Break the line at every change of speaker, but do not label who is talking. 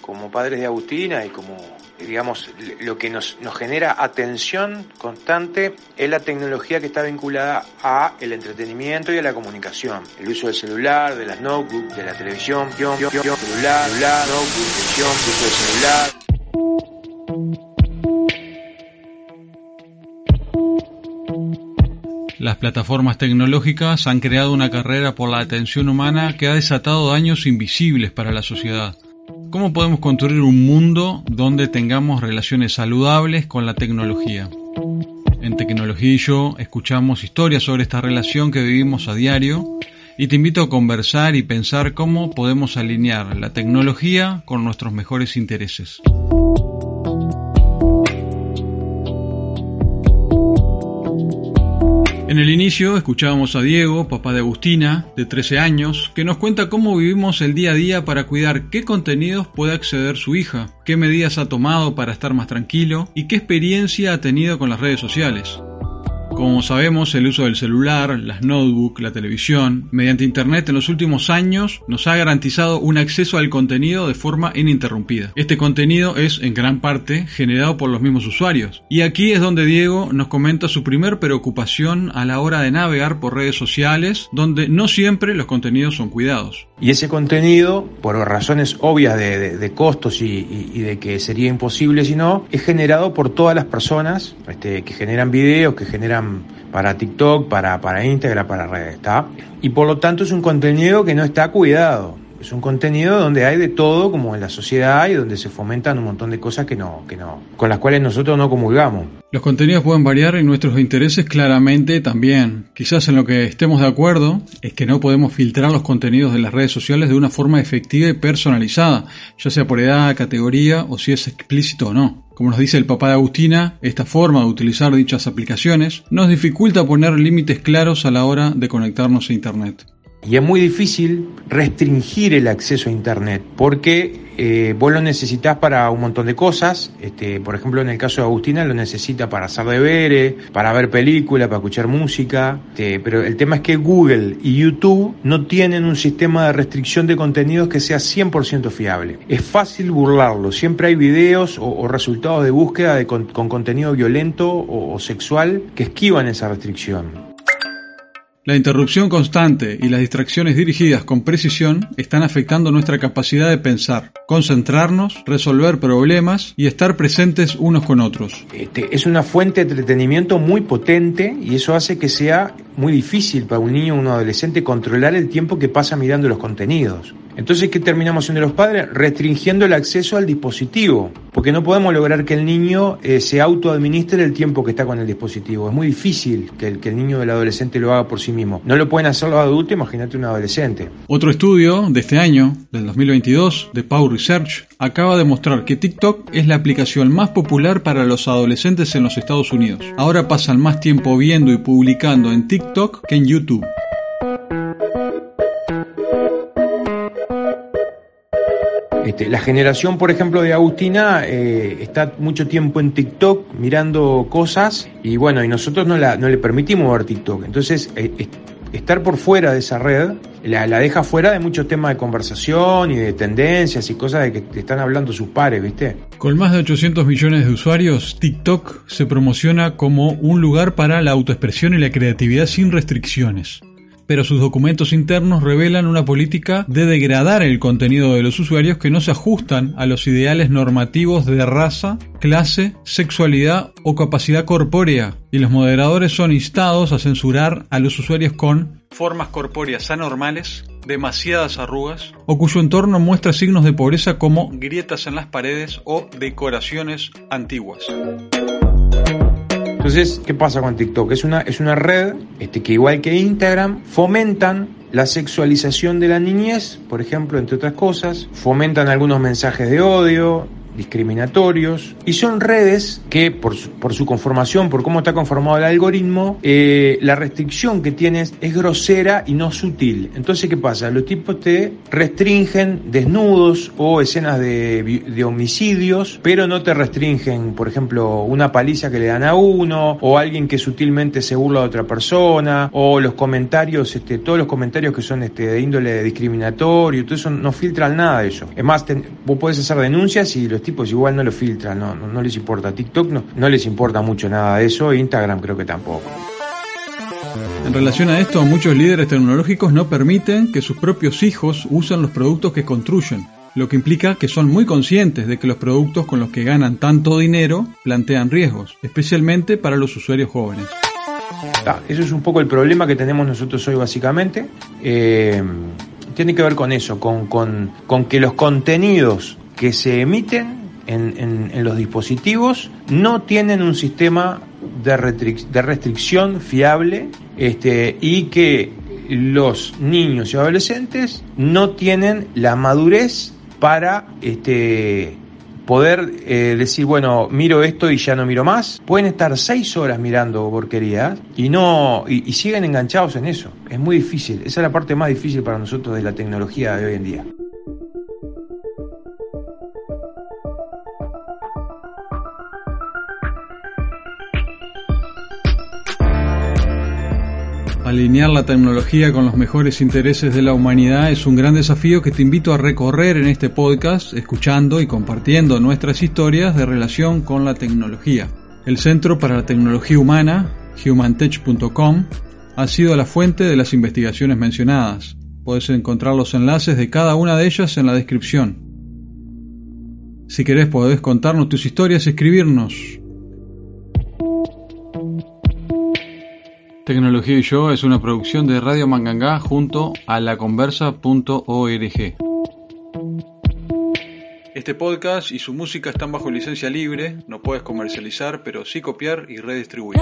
Como padres de Agustina y como digamos, lo que nos, nos genera atención constante es la tecnología que está vinculada a el entretenimiento y a la comunicación. El uso del celular, de las notebooks, de la televisión, celular, celular, notebook, televisión, uso del celular.
Las plataformas tecnológicas han creado una carrera por la atención humana que ha desatado daños invisibles para la sociedad. ¿Cómo podemos construir un mundo donde tengamos relaciones saludables con la tecnología? En Tecnología y yo escuchamos historias sobre esta relación que vivimos a diario y te invito a conversar y pensar cómo podemos alinear la tecnología con nuestros mejores intereses. En el inicio escuchábamos a Diego, papá de Agustina, de 13 años, que nos cuenta cómo vivimos el día a día para cuidar qué contenidos puede acceder su hija, qué medidas ha tomado para estar más tranquilo y qué experiencia ha tenido con las redes sociales. Como sabemos, el uso del celular, las notebooks, la televisión, mediante Internet en los últimos años nos ha garantizado un acceso al contenido de forma ininterrumpida. Este contenido es en gran parte generado por los mismos usuarios. Y aquí es donde Diego nos comenta su primer preocupación a la hora de navegar por redes sociales, donde no siempre los contenidos son cuidados.
Y ese contenido, por razones obvias de, costos y, de que sería imposible si no, es generado por todas las personas este, que generan videos, que generan para TikTok, para, para Instagram, para redes, ¿está? Y por lo tanto es un contenido que no está cuidado. Es un contenido donde hay de todo, como en la sociedad, y donde se fomentan un montón de cosas que no, que no, con las cuales nosotros no comulgamos.
Los contenidos pueden variar y nuestros intereses claramente también. Quizás en lo que estemos de acuerdo es que no podemos filtrar los contenidos de las redes sociales de una forma efectiva y personalizada, ya sea por edad, categoría o si es explícito o no. Como nos dice el papá de Agustina, esta forma de utilizar dichas aplicaciones nos dificulta poner límites claros a la hora de conectarnos a Internet.
Y es muy difícil restringir el acceso a Internet porque eh, vos lo necesitas para un montón de cosas. Este, por ejemplo, en el caso de Agustina lo necesita para hacer deberes, para ver películas, para escuchar música. Este, pero el tema es que Google y YouTube no tienen un sistema de restricción de contenidos que sea 100% fiable. Es fácil burlarlo. Siempre hay videos o, resultados de búsqueda con, contenido violento o sexual que esquivan esa restricción.
La interrupción constante y las distracciones dirigidas con precisión están afectando nuestra capacidad de pensar, concentrarnos, resolver problemas y estar presentes unos con otros.
Este, es una fuente de entretenimiento muy potente y eso hace que sea muy difícil para un niño o un adolescente controlar el tiempo que pasa mirando los contenidos. Entonces, ¿qué terminamos siendo los padres? Restringiendo el acceso al dispositivo, porque no podemos lograr que el niño eh, se autoadministre el tiempo que está con el dispositivo. Es muy difícil que el, que el niño o el adolescente lo haga por sí mismo. No lo pueden hacer los adultos, imagínate un adolescente.
Otro estudio de este año, del 2022, de Pau Research, acaba de mostrar que TikTok es la aplicación más popular para los adolescentes en los Estados Unidos. Ahora pasan más tiempo viendo y publicando en TikTok que en YouTube.
Este, la generación, por ejemplo, de Agustina eh, está mucho tiempo en TikTok mirando cosas y bueno, y nosotros no, la, no le permitimos ver TikTok. Entonces, eh, estar por fuera de esa red la, deja fuera de muchos temas de conversación y de tendencias y cosas de que están hablando sus pares, ¿viste?
Con más de 800 millones de usuarios, TikTok se promociona como un lugar para la autoexpresión y la creatividad sin restricciones pero sus documentos internos revelan una política de degradar el contenido de los usuarios que no se ajustan a los ideales normativos de raza, clase, sexualidad o capacidad corpórea, y los moderadores son instados a censurar a los usuarios con formas corpóreas anormales, demasiadas arrugas, o cuyo entorno muestra signos de pobreza como grietas en las paredes o decoraciones antiguas.
Entonces, ¿qué pasa con TikTok? Es una, es una red este, que igual que Instagram fomentan la sexualización de la niñez, por ejemplo, entre otras cosas, fomentan algunos mensajes de odio, discriminatorios y son redes que por su, por su conformación, por cómo está conformado el algoritmo, eh, la restricción que tienes es grosera y no sutil. Entonces, ¿qué pasa? Los tipos te restringen desnudos o escenas de, de homicidios, pero no te restringen, por ejemplo, una paliza que le dan a uno o alguien que sutilmente se burla de otra persona o los comentarios, este, todos los comentarios que son este, de índole discriminatorio, todo eso no filtran nada de eso. Es más, vos podés hacer denuncias y los tipos igual no lo filtran, no, no, les importa. TikTok no, no les importa mucho nada de eso, Instagram creo que tampoco.
En relación a esto, muchos líderes tecnológicos no permiten que sus propios hijos usen los productos que construyen, lo que implica que son muy conscientes de que los productos con los que ganan tanto dinero plantean riesgos, especialmente para los usuarios jóvenes.
Ah, eso es un poco el problema que tenemos nosotros hoy básicamente. Eh, tiene que ver con eso, con, con, que los contenidos que se emiten en, los dispositivos no tienen un sistema de, restricción fiable este, y que los niños y adolescentes no tienen la madurez para este, poder eh, decir, bueno, miro esto y ya no miro más. Pueden estar seis horas mirando porquerías y no y siguen enganchados en eso. Es muy difícil. Esa es la parte más difícil para nosotros de la tecnología de hoy en día.
Alinear la tecnología con los mejores intereses de la humanidad es un gran desafío que te invito a recorrer en este podcast, escuchando y compartiendo nuestras historias de relación con la tecnología. El Centro para la Tecnología Humana, humantech.com, ha sido la fuente de las investigaciones mencionadas. Puedes encontrar los enlaces de cada una de ellas en la descripción. Si querés podés contarnos tus historias escribirnos Tecnología y Yo es una producción de Radio Mangangá junto a laconversa.org. Este podcast y su música están bajo licencia libre, no puedes comercializar, pero sí copiar y redistribuir.